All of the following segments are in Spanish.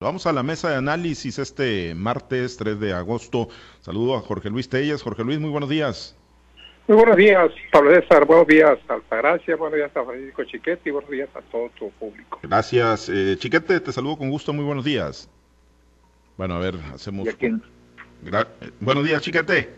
Vamos a la mesa de análisis este martes 3 de agosto. Saludo a Jorge Luis Telles. Jorge Luis, muy buenos días. Muy buenos días, Pablo César. Buenos días, Altagracia. Buenos días a Francisco Chiquete y buenos días a todo tu público. Gracias. Eh, Chiquete, te saludo con gusto. Muy buenos días. Bueno, a ver, hacemos. Buenos días, Chiquete.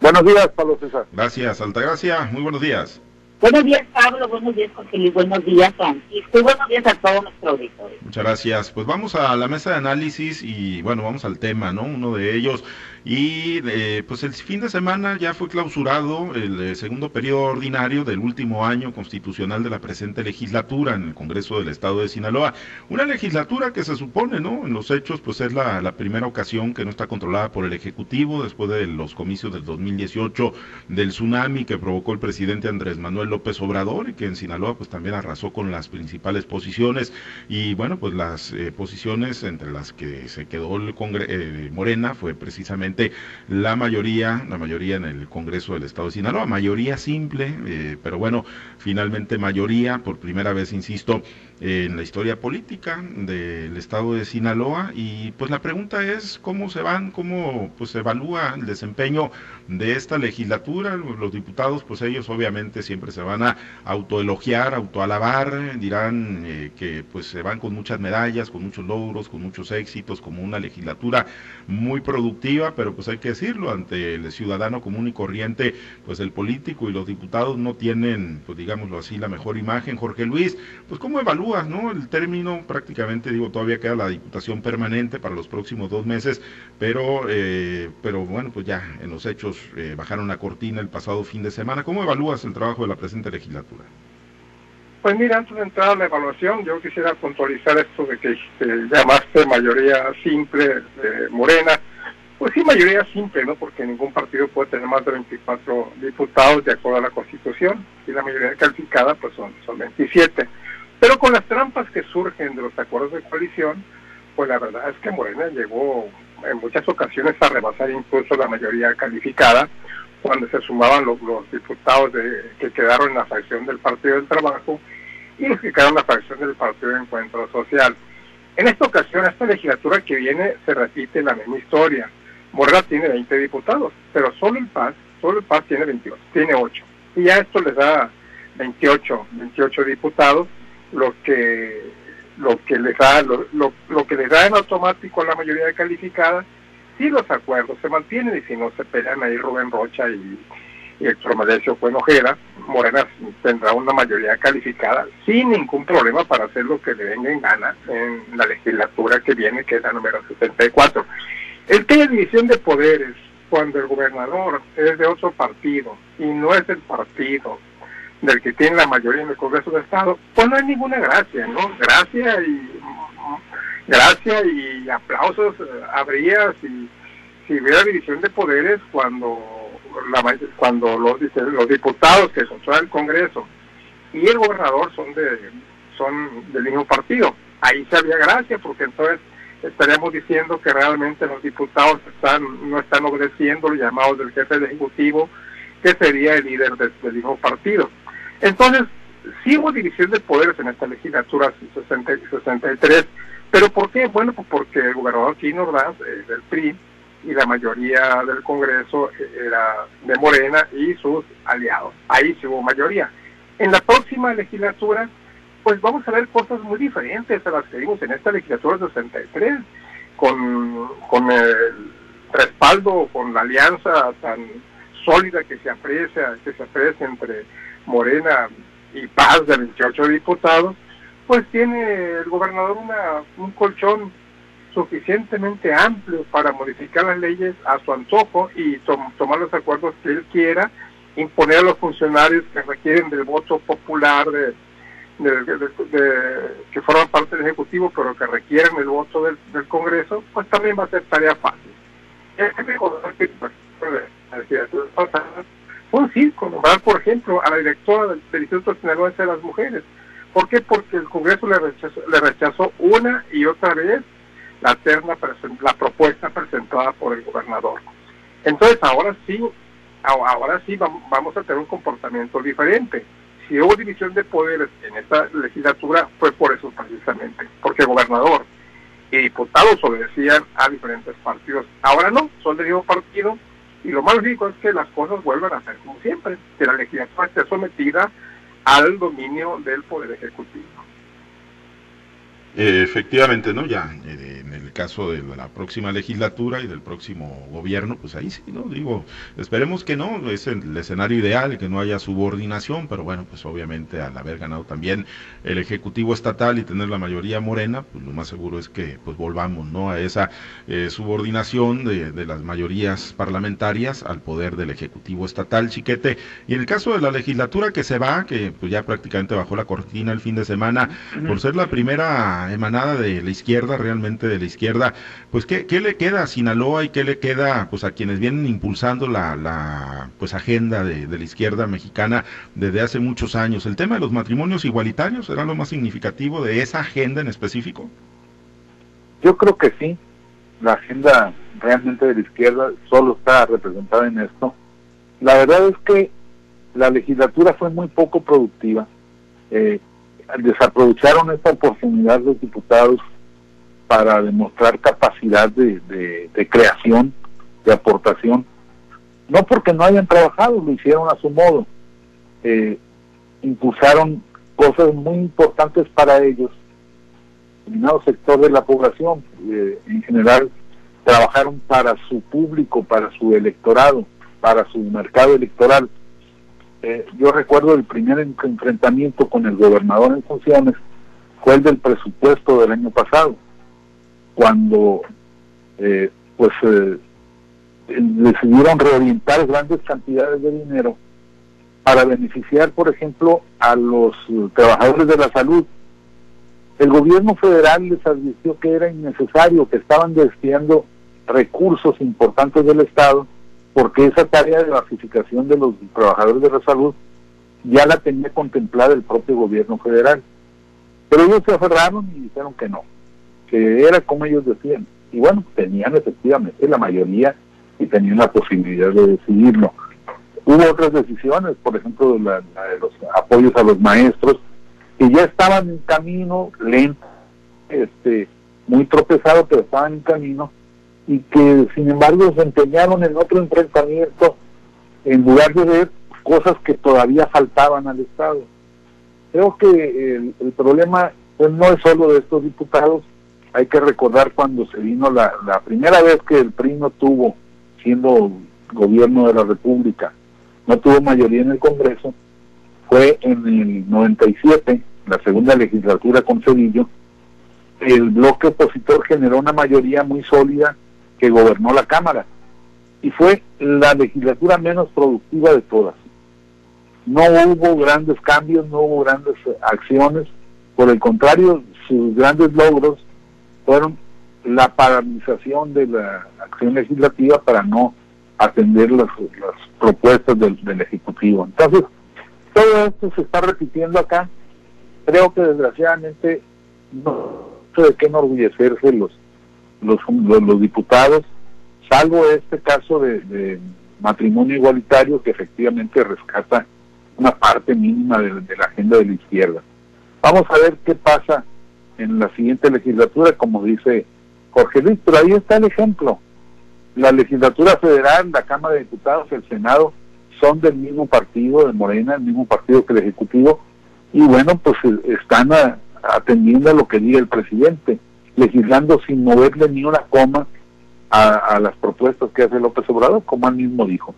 Buenos días, Pablo César. Gracias, Altagracia. Muy buenos días. Buenos días, Pablo. Buenos días, José Luis. Buenos días, Francisco. Y buenos días a todos nuestros auditores. Muchas gracias. Pues vamos a la mesa de análisis y, bueno, vamos al tema, ¿no? Uno de ellos. Y, eh, pues el fin de semana ya fue clausurado el eh, segundo periodo ordinario del último año constitucional de la presente legislatura en el Congreso del Estado de Sinaloa. Una legislatura que se supone, ¿no? En los hechos, pues es la, la primera ocasión que no está controlada por el Ejecutivo después de los comicios del 2018 del tsunami que provocó el presidente Andrés Manuel López Obrador y que en Sinaloa pues también arrasó con las principales posiciones y bueno pues las eh, posiciones entre las que se quedó el Congreso eh, Morena fue precisamente la mayoría, la mayoría en el Congreso del Estado de Sinaloa, mayoría simple, eh, pero bueno, finalmente mayoría, por primera vez, insisto, en la historia política del estado de Sinaloa y pues la pregunta es cómo se van, cómo pues se evalúa el desempeño de esta legislatura, los diputados pues ellos obviamente siempre se van a autoelogiar, autoalabar, dirán eh, que pues se van con muchas medallas, con muchos logros, con muchos éxitos, como una legislatura muy productiva, pero pues hay que decirlo, ante el ciudadano común y corriente, pues el político y los diputados no tienen, pues digámoslo así, la mejor imagen. Jorge Luis, pues cómo evalúa ¿no? El término prácticamente, digo, todavía queda la diputación permanente para los próximos dos meses, pero, eh, pero bueno, pues ya en los hechos eh, bajaron la cortina el pasado fin de semana. ¿Cómo evalúas el trabajo de la presente legislatura? Pues mira, antes de entrar a la evaluación, yo quisiera puntualizar esto de que este, llamaste mayoría simple de Morena. Pues sí, mayoría simple, ¿no? Porque ningún partido puede tener más de 24 diputados de acuerdo a la Constitución y la mayoría calificada pues son, son 27. Pero con las trampas que surgen de los pues la verdad es que Morena llegó en muchas ocasiones a rebasar incluso la mayoría calificada cuando se sumaban los, diputados de, que quedaron en la fracción del Partido del Trabajo y los que quedaron en la fracción del Partido de Encuentro Social. En esta ocasión, esta legislatura que viene, se repite la misma historia. Morena tiene 20 diputados, pero solo el PAS, solo el PAS tiene 22, tiene 8. Y ya esto les da 28, 28 diputados lo que lo que les da lo, lo, que les da en automático la mayoría calificada si los acuerdos se mantienen y si no se pelean ahí Rubén Rocha y, y el Malesio Ojeda, Morena tendrá una mayoría calificada sin ningún problema para hacer lo que le venga en gana en la legislatura que viene, que es la número 74. El que hay división de poderes cuando el gobernador es de otro partido y no es del partido del que tiene la mayoría en el Congreso de Estado, pues no hay ninguna gracia, ¿no? Gracia y gracia y aplausos eh, habría si, si hubiera división de poderes cuando la, cuando los, los diputados que son del Congreso y el gobernador son de son del mismo partido. Ahí se había gracia porque entonces estaríamos diciendo que realmente los diputados están no están obedeciendo los llamados del jefe de ejecutivo que sería el líder del mismo partido. Entonces, sí hubo división de poderes en esta legislatura 63, pero ¿por qué? Bueno, pues porque el gobernador Chino Ordaz, eh, del PRI, y la mayoría del Congreso eh, era de Morena y sus aliados. Ahí sí hubo mayoría. En la próxima legislatura, pues vamos a ver cosas muy diferentes a las que vimos en esta legislatura 63, con, con el respaldo, con la alianza tan sólida que se aprecia, que se aprecia entre Morena y Paz de 28 diputados, pues tiene el gobernador una, un colchón suficientemente amplio para modificar las leyes a su antojo y tomar los acuerdos que él quiera, imponer a los funcionarios que requieren del voto popular de, que forman parte del Ejecutivo, pero que requieren el voto del, Congreso, pues también va a ser tarea fácil. Es que un circo, nombrar, por ejemplo, a la directora del, Instituto Sinaloense de las Mujeres. ¿Por qué? Porque el Congreso le rechazó, le rechazó una y otra vez la terna, la propuesta presentada por el gobernador. Entonces, ahora sí, ahora sí vamos a tener un comportamiento diferente. Si hubo división de poderes en esta legislatura, fue por eso precisamente, porque el gobernador y diputados obedecían a diferentes partidos. Ahora no, son del mismo partido y lo más lógico es que las cosas vuelvan a ser como siempre, que la legislatura esté sometida al dominio del Poder Ejecutivo. Efectivamente, ¿no? Ya eh, en el caso de la próxima legislatura y del próximo gobierno, pues ahí sí, ¿no? Digo, esperemos que no, es el escenario ideal, que no haya subordinación, pero bueno, pues obviamente al haber ganado también el Ejecutivo Estatal y tener la mayoría morena, pues lo más seguro es que pues volvamos, ¿no? A esa eh, subordinación de, de, las mayorías parlamentarias al poder del Ejecutivo Estatal, chiquete. Y en el caso de la legislatura que se va, que pues ya prácticamente bajó la cortina el fin de semana, por ser la primera emanada de la izquierda, realmente de la izquierda, pues ¿qué, qué le queda a Sinaloa y qué le queda pues a quienes vienen impulsando la, la pues agenda de, de, la izquierda mexicana desde hace muchos años? ¿El tema de los matrimonios igualitarios será lo más significativo de esa agenda en específico? Yo creo que sí. La agenda realmente de la izquierda solo está representada en esto. La verdad es que la legislatura fue muy poco productiva. Eh, desaprovecharon esta oportunidad los diputados para demostrar capacidad de, de, creación, de aportación, no porque no hayan trabajado, lo hicieron a su modo, eh, impulsaron cosas muy importantes para ellos, determinado sector de la población, eh, en general, trabajaron para su público, para su electorado, para su mercado electoral, eh, yo recuerdo el primer enfrentamiento con el gobernador en funciones fue el del presupuesto del año pasado, cuando eh, pues eh, decidieron reorientar grandes cantidades de dinero para beneficiar, por ejemplo, a los trabajadores de la salud. El gobierno federal les advirtió que era innecesario, que estaban desviando recursos importantes del Estado porque esa tarea de basificación de los trabajadores de la salud ya la tenía contemplada el propio gobierno federal. Pero ellos se aferraron y dijeron que no, que era como ellos decían. Y bueno, tenían efectivamente la mayoría y tenían la posibilidad de decidirlo. Hubo otras decisiones, por ejemplo, la, la de los apoyos a los maestros, que ya estaban en camino, lento, este, muy tropezado, pero estaban en camino, y que sin embargo se empeñaron en otro enfrentamiento en lugar de ver cosas que todavía faltaban al Estado. Creo que el, problema pues, no es solo de estos diputados, hay que recordar cuando se vino la, la primera vez que el PRI no tuvo, siendo gobierno de la República, no tuvo mayoría en el Congreso, fue en el 97, la segunda legislatura con Cedillo, el bloque opositor generó una mayoría muy sólida que gobernó la Cámara y fue la legislatura menos productiva de todas. No hubo grandes cambios, no hubo grandes acciones, por el contrario, sus grandes logros fueron la paralización de la acción legislativa para no atender las, propuestas del, del, Ejecutivo. Entonces, todo esto se está repitiendo acá. Creo que desgraciadamente no sé de qué enorgullecerse los los, los, los diputados, salvo este caso de, matrimonio igualitario que efectivamente rescata una parte mínima de, la agenda de la izquierda. Vamos a ver qué pasa en la siguiente legislatura, como dice Jorge Luis, pero ahí está el ejemplo. La legislatura federal, la Cámara de Diputados, el Senado, son del mismo partido, de Morena, el mismo partido que el Ejecutivo, y bueno, pues están a, atendiendo a lo que diga el presidente legislando sin moverle ni una coma a, a las propuestas que hace López Obrador, como él mismo dijo.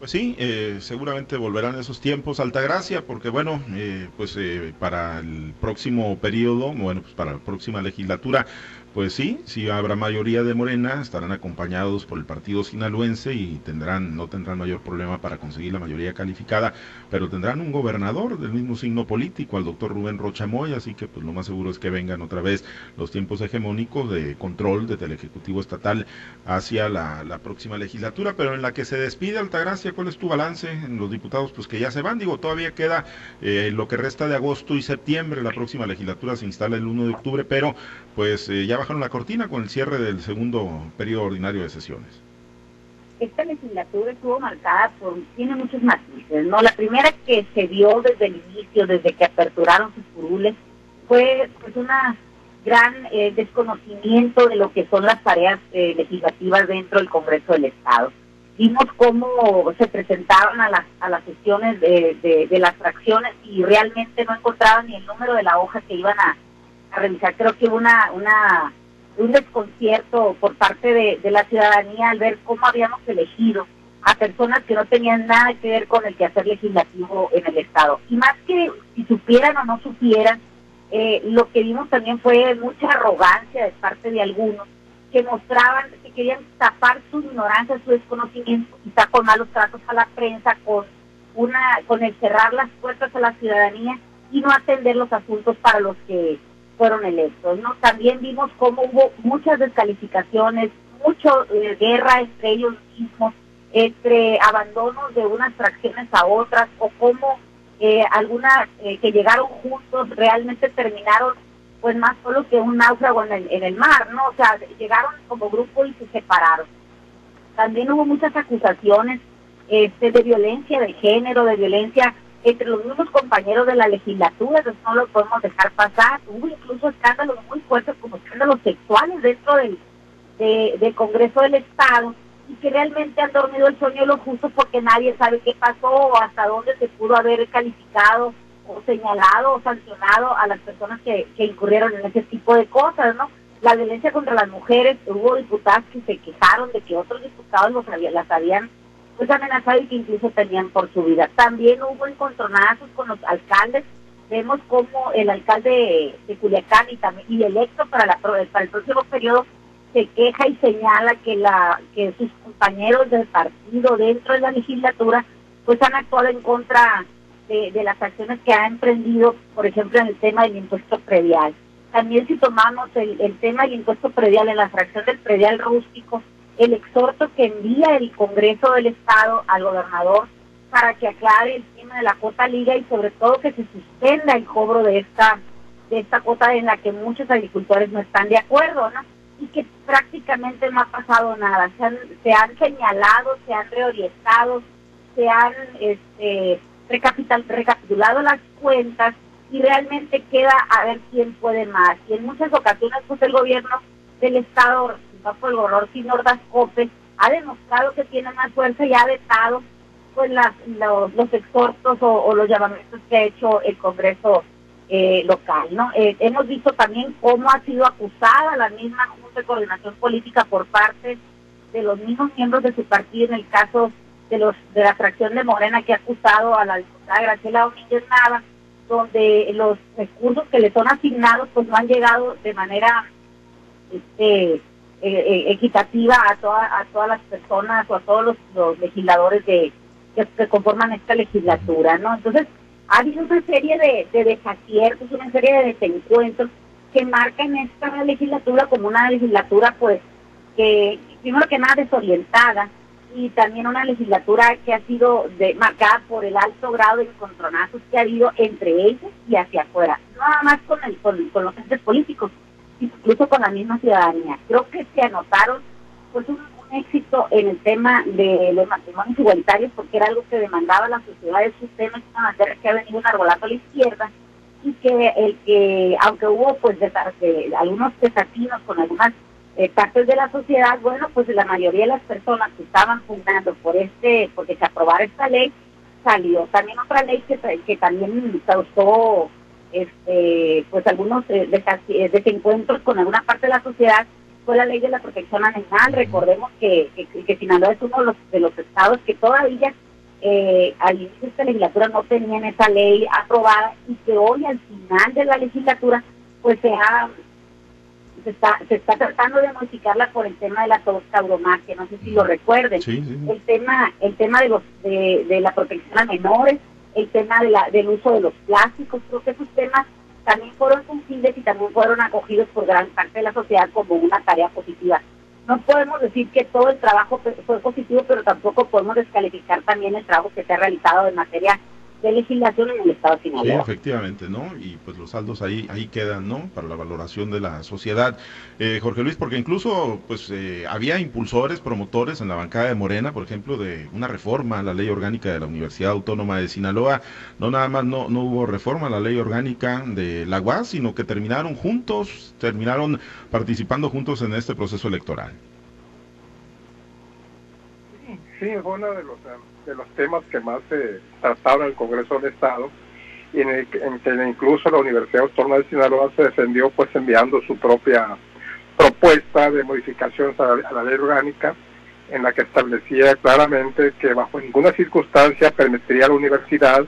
Pues sí, eh, seguramente volverán esos tiempos, Altagracia, porque bueno, eh, pues eh, para el próximo periodo, bueno, pues para la próxima legislatura, pues sí, si habrá mayoría de Morena, estarán acompañados por el partido sinaloense y tendrán, no tendrán mayor problema para conseguir la mayoría calificada, pero tendrán un gobernador del mismo signo político, al doctor Rubén Rochamoy, así que pues lo más seguro es que vengan otra vez los tiempos hegemónicos de control desde el Ejecutivo Estatal hacia la, la próxima legislatura, pero en la que se despide Altagracia, ¿cuál es tu balance en los diputados? Pues que ya se van, digo, todavía queda eh, lo que resta de agosto y septiembre, la próxima legislatura se instala el 1 de octubre, pero pues eh, ya bajaron la cortina con el cierre del segundo periodo ordinario de sesiones. Esta legislatura estuvo marcada por, tiene muchos matices, ¿no? La primera que se dio desde el inicio, desde que aperturaron sus curules, fue pues una gran eh, desconocimiento de lo que son las tareas eh, legislativas dentro del Congreso del Estado. Vimos cómo se presentaban a las, a las sesiones de, de, las fracciones y realmente no encontraban ni el número de la hoja que iban a, a revisar. Creo que una, una, un desconcierto por parte de, de la ciudadanía al ver cómo habíamos elegido a personas que no tenían nada que ver con el quehacer legislativo en el Estado. Y más que si supieran o no supieran, eh, lo que vimos también fue mucha arrogancia de parte de algunos que mostraban que querían tapar su ignorancia, su desconocimiento, quizá con malos tratos a la prensa, con una, con el cerrar las puertas a la ciudadanía y no atender los asuntos para los que fueron electos. ¿no? También vimos cómo hubo muchas descalificaciones, mucho eh, guerra entre ellos mismos, entre abandonos de unas fracciones a otras, o cómo eh, algunas eh, que llegaron juntos realmente terminaron pues más solo que un náufrago en el, en el mar, ¿no? O sea, llegaron como grupo y se separaron. También hubo muchas acusaciones este, de violencia de género, de violencia entre los mismos compañeros de la legislatura, entonces no lo podemos dejar pasar. Hubo incluso escándalos muy fuertes como escándalos sexuales dentro del, del Congreso del Estado y que realmente han dormido el sueño de los justos porque nadie sabe qué pasó o hasta dónde se pudo haber calificado o señalado o sancionado a las personas que, que incurrieron en ese tipo de cosas, ¿no? La violencia contra las mujeres, hubo diputados que se quejaron de que otros diputados los las habían pues amenazado y que incluso tenían por su vida. También hubo encontronazos con los alcaldes, vemos como el alcalde de Culiacán y también y electo para la para el próximo periodo se queja y señala que la que sus compañeros del partido dentro de la legislatura pues han actuado en contra de, las acciones que ha emprendido, por ejemplo, en el tema del impuesto predial. También si tomamos el, el tema del impuesto predial en la fracción del predial rústico, el exhorto que envía el Congreso del Estado al gobernador para que aclare el tema de la cuota liga y sobre todo que se suspenda el cobro de esta de esta cuota en la que muchos agricultores no están de acuerdo, ¿no? y que prácticamente no ha pasado nada. Se han, se han señalado, se han reorientado, se han este, recapitulado las cuentas y realmente queda a ver quién puede más. Y en muchas ocasiones, pues el gobierno del Estado, bajo el gobernador Sinordas Cope, ha demostrado que tiene más fuerza y ha vetado pues las, los, los exhortos o los llamamientos que ha hecho el Congreso eh, local. ¿no? Eh, hemos visto también cómo ha sido acusada la misma Junta de Coordinación Política por parte de los mismos miembros de su partido en el caso de los de la fracción de Morena que ha acusado a la diputada Graciela Domínguez Nava, donde los recursos que le son asignados pues no han llegado de manera este, eh, equitativa a, toda, a todas las personas o a todos los, legisladores de que, que, conforman esta legislatura, ¿no? Entonces, ha habido una serie de, de desaciertos, una serie de desencuentros que marcan esta legislatura como una legislatura, pues, que primero que nada desorientada y también una legislatura que ha sido de, marcada por el alto grado de encontronazos que ha habido entre ellos y hacia afuera, no nada más con, el, con, con los entes políticos, incluso con la misma ciudadanía. Creo que se anotaron pues un éxito en el tema de los matrimonios igualitarios porque era algo que demandaba la sociedad de sus temas, una materia que ha venido enarbolando a la izquierda y que el que, aunque hubo pues de, algunos desatinos con algunas eh, partes de la sociedad, bueno, pues la mayoría de las personas que estaban pugnando por este, porque se aprobara esta ley, salió también otra ley que, que también causó este pues algunos eh, desencuentros con alguna parte de la sociedad fue la ley de la protección animal. Recordemos que, que, que Sinaloa es uno de los, de los estados que todavía eh, al inicio de esta legislatura no tenían esa ley aprobada y que hoy al final de la legislatura pues se ha se está, se está tratando de modificarla por el tema de la tauromaquia, no sé si lo recuerden. El tema el tema de los de, de la protección a menores, el tema de la, del uso de los plásticos, creo que esos temas también fueron sensibles y también fueron acogidos por gran parte de la sociedad como una tarea positiva. No podemos decir que todo el trabajo fue positivo, pero tampoco podemos descalificar también el trabajo que se ha realizado en materia de legislación en el Estado de Sí, efectivamente, ¿no? Y pues los saldos ahí ahí quedan, ¿no? Para la valoración de la sociedad. Eh, Jorge Luis, porque incluso pues eh, había impulsores, promotores en la bancada de Morena, por ejemplo, de una reforma a la ley orgánica de la Universidad Autónoma de Sinaloa. No nada más no, no hubo reforma a la ley orgánica de la UAS, sino que terminaron juntos, terminaron participando juntos en este proceso electoral. Sí, fue uno de los de los temas que más se trataron en el Congreso del Estado y en, el, que incluso la Universidad Autónoma de Sinaloa se defendió pues enviando su propia propuesta de modificación a la, ley orgánica en la que establecía claramente que bajo ninguna circunstancia permitiría a la universidad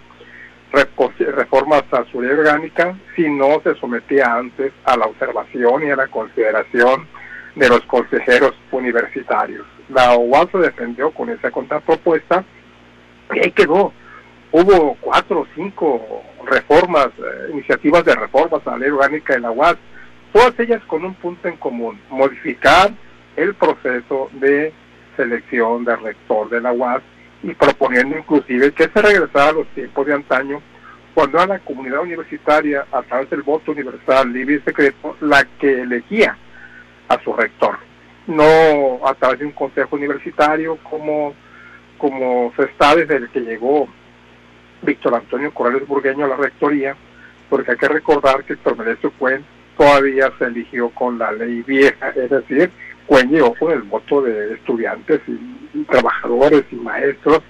reformas a su ley orgánica si no se sometía antes a la observación y a la consideración de los consejeros universitarios. La UAS se defendió con esa contrapropuesta y ahí quedó. Hubo cuatro o cinco reformas, eh, iniciativas de reformas a la ley orgánica de la UAS, todas ellas con un punto en común, modificar el proceso de selección de rector de la UAS y proponiendo inclusive que se regresara a los tiempos de antaño, cuando era la comunidad universitaria, a través del voto universal, libre y secreto, la que elegía a su rector, no a través de un consejo universitario como como se está desde el que llegó Víctor Antonio Corrales Burgueño a la rectoría, porque hay que recordar que Héctor Menecio Cuen todavía se eligió con la ley vieja, es decir, Cuen llegó con el voto de estudiantes y, trabajadores y maestros,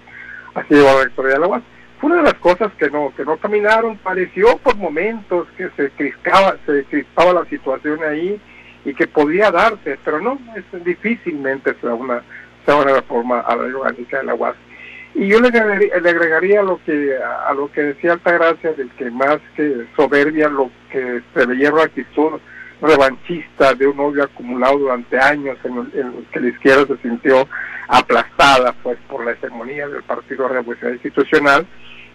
así llegó a la rectoría de la UAS. Fue una de las cosas que no, que no caminaron, pareció por momentos que se crispaba, se crispaba la situación ahí y que podía darse, pero no, es, difícilmente se una una reforma a la ley orgánica de la UAS. Y yo le agregaría, lo que a lo que decía Altagracia, del que más que soberbia, lo que se veía una actitud revanchista de un odio acumulado durante años en, el, que la izquierda se sintió aplastada pues por la hegemonía del Partido de Revolución Institucional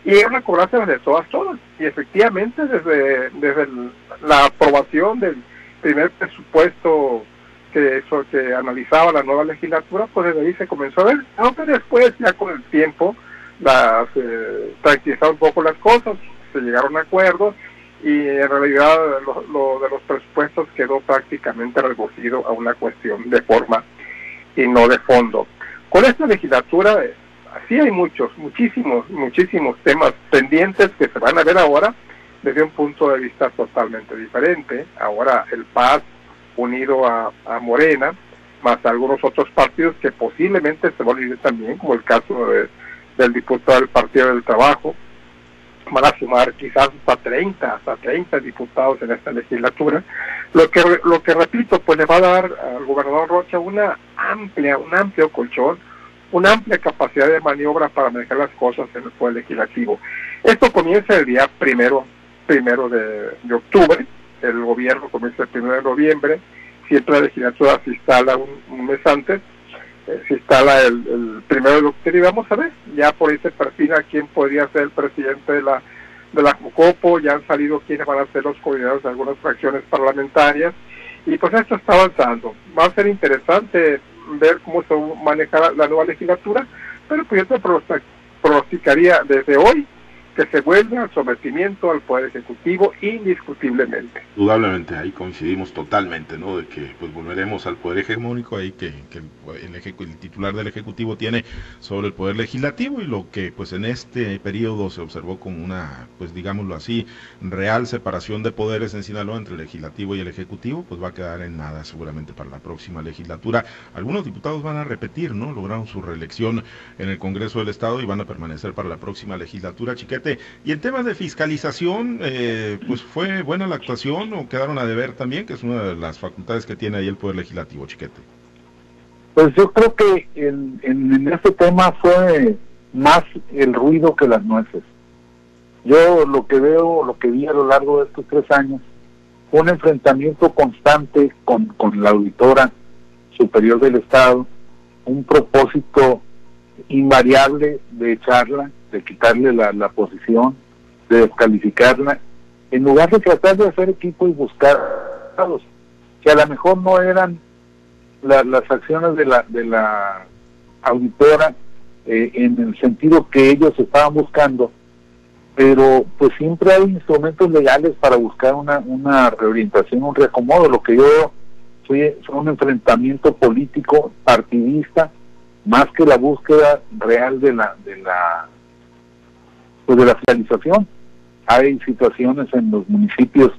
y era una cobranza de todas, todas. Y efectivamente desde, desde la aprobación del primer presupuesto que eso que analizaba la nueva legislatura, pues desde ahí se comenzó a ver, aunque después ya con el tiempo las eh, tranquilizaron un poco las cosas, se llegaron a acuerdos y en realidad lo, de los presupuestos quedó prácticamente reducido a una cuestión de forma y no de fondo. Con esta legislatura eh, sí hay muchos, muchísimos, muchísimos temas pendientes que se van a ver ahora desde un punto de vista totalmente diferente. Ahora el PAS unido a, Morena, más algunos otros partidos que posiblemente se van a ir también, como el caso del diputado del Partido del Trabajo, van a sumar quizás hasta 30, hasta 30 diputados en esta legislatura, lo que, lo que repito, pues le va a dar al gobernador Rocha una amplia, un amplio colchón, una amplia capacidad de maniobra para manejar las cosas en el poder legislativo. Esto comienza el día primero, primero de octubre, el gobierno comienza el 1 de noviembre, siempre la legislatura se instala un, mes antes, eh, se instala el, primero de octubre y vamos a ver, ya por ahí se perfila quién podría ser el presidente de la de la COPO, ya han salido quiénes van a ser los coordinadores de algunas fracciones parlamentarias y pues esto está avanzando. Va a ser interesante ver cómo se maneja la nueva legislatura, pero pues yo te pronosticaría desde hoy que se vuelve al sometimiento al Poder Ejecutivo indiscutiblemente. Indudablemente, ahí coincidimos totalmente, ¿no? De que pues volveremos al Poder Hegemónico ahí que, el, el, titular del Ejecutivo tiene sobre el Poder Legislativo y lo que pues en este periodo se observó como una, pues digámoslo así, real separación de poderes en Sinaloa entre el Legislativo y el Ejecutivo, pues va a quedar en nada seguramente para la próxima legislatura. Algunos diputados van a repetir, ¿no? Lograron su reelección en el Congreso del Estado y van a permanecer para la próxima legislatura. Chiquete, y en temas de fiscalización, eh, pues fue buena la actuación o quedaron a deber también, que es una de las facultades que tiene ahí el Poder Legislativo, Chiquete. Pues yo creo que en, en, este tema fue más el ruido que las nueces. Yo lo que veo, lo que vi a lo largo de estos tres años, fue un enfrentamiento constante con, con la auditora superior del Estado, un propósito invariable de echarla, de quitarle la, la posición, de descalificarla, en lugar de tratar de hacer equipo y buscar que a lo mejor no eran las acciones de la, de la auditora eh, en el sentido que ellos estaban buscando, pero pues siempre hay instrumentos legales para buscar una, una reorientación, un reacomodo. Lo que yo fue, fue un enfrentamiento político partidista más que la búsqueda real de la de la pues de la finalización. Hay situaciones en los municipios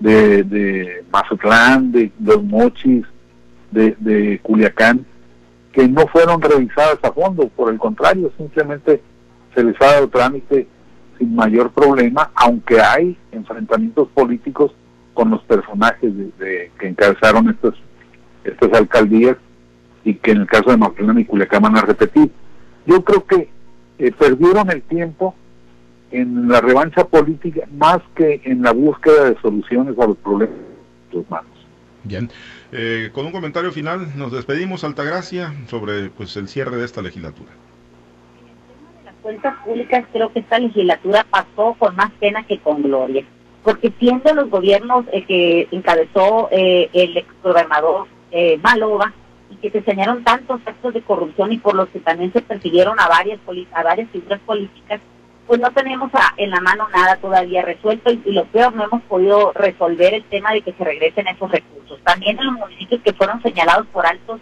de, de Mazatlán, de Los Mochis, de, Culiacán, que no fueron revisadas a fondo, por el contrario, simplemente se les ha dado trámite sin mayor problema, aunque hay enfrentamientos políticos con los personajes de, que encabezaron estas, estas alcaldías y que en el caso de Mazatlán y Culiacán van a repetir. Yo creo que eh, perdieron el tiempo en la revancha política más que en la búsqueda de soluciones a los problemas de los manos. Bien, eh, con un comentario final nos despedimos, Altagracia, sobre pues el cierre de esta legislatura. En el tema de las cuentas públicas creo que esta legislatura pasó con más pena que con gloria, porque siendo los gobiernos eh, que encabezó eh, el exgobernador eh, Maloba y que se enseñaron tantos actos de corrupción y por los que también se persiguieron a varias a varias figuras políticas, pues no tenemos en la mano nada todavía resuelto y, lo peor, no hemos podido resolver el tema de que se regresen esos recursos. También en los municipios que fueron señalados por altos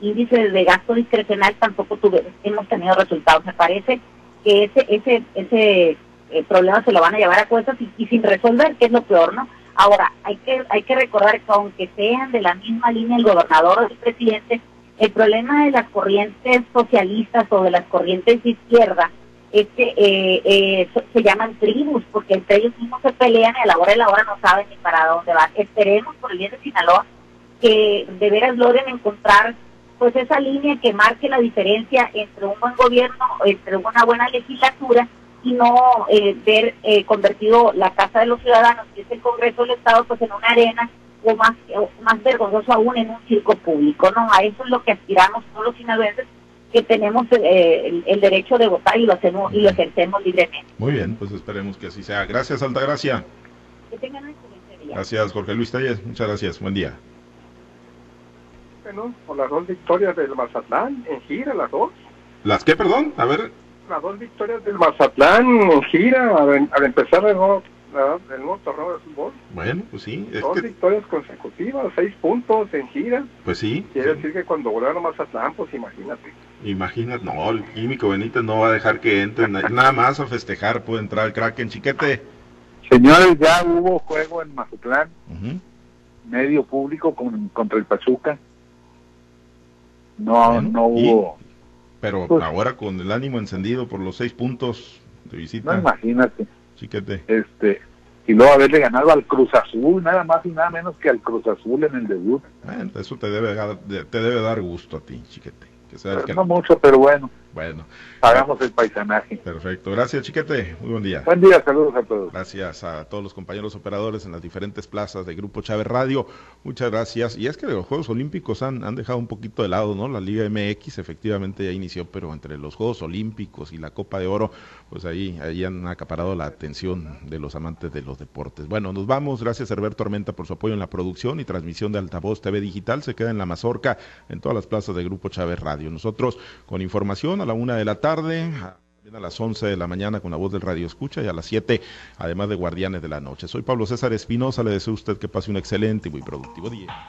índices de gasto discrecional tampoco tuve, hemos tenido resultados. Me parece que ese ese ese eh, problema se lo van a llevar a cuestas y, sin resolver, que es lo peor, ¿no? Ahora, hay que hay que recordar que aunque sean de la misma línea el gobernador o el presidente, el problema de las corrientes socialistas o de las corrientes de izquierda este, eh, eh, se llaman tribus, porque entre ellos mismos se pelean y a la hora de la hora no saben ni para dónde van. Esperemos por el bien de Sinaloa que de veras logren encontrar pues esa línea que marque la diferencia entre un buen gobierno, entre una buena legislatura y no eh, ver eh, convertido la Casa de los Ciudadanos, que es el Congreso del Estado, pues en una arena o más, o más vergonzoso aún en un circo público. no A eso es lo que aspiramos todos los sinaloenses que tenemos eh, el, derecho de votar y lo hacemos y lo ejercemos libremente. Muy bien, pues esperemos que así sea. Gracias, Altagracia. Que tengan un excelente día. Gracias, Jorge Luis Telles. Muchas gracias. Buen día. Bueno, por las dos victorias del Mazatlán en gira, las dos. ¿Las qué, perdón? A ver. Las dos victorias del Mazatlán en gira, al, empezar el nuevo, el nuevo torneo de fútbol. Bueno, pues sí. Es dos victorias consecutivas, seis puntos en gira. Pues sí. Quiere decir que cuando volaron a Mazatlán, pues imagínate. Imagínate, no, el químico Benítez no va a dejar que entren, nada más a festejar puede entrar el crack en chiquete. Señores, ya hubo juego en Mazatlán, medio público con, contra el Pachuca. No, no hubo. Pero pues ahora con el ánimo encendido por los seis puntos de visita. No, imagínate. Chiquete. Este, y luego haberle ganado al Cruz Azul, nada más y nada menos que al Cruz Azul en el debut. eso te debe, te debe dar gusto a ti, chiquete. Que No mucho, pero bueno. Bueno. Hagamos el paisanaje. Perfecto. Gracias, Chiquete. Muy buen día. Buen día, saludos a todos. Gracias a todos los compañeros operadores en las diferentes plazas de Grupo Chávez Radio. Muchas gracias. Y es que los Juegos Olímpicos han, han dejado un poquito de lado, ¿no? La Liga MX efectivamente ya inició, pero entre los Juegos Olímpicos y la Copa de Oro, pues ahí, ahí han acaparado la atención de los amantes de los deportes. Bueno, nos vamos. Gracias, Herbert Tormenta, por su apoyo en la producción y transmisión de Altavoz TV Digital. Se queda en la Mazorca, en todas las plazas de Grupo Chávez Nosotros con información a la una de la tarde a las 11 de la mañana con la voz del Radio Escucha y a las 7, además de Guardianes de la Noche. Soy Pablo César Espinosa, le deseo a usted que pase un excelente y muy productivo día.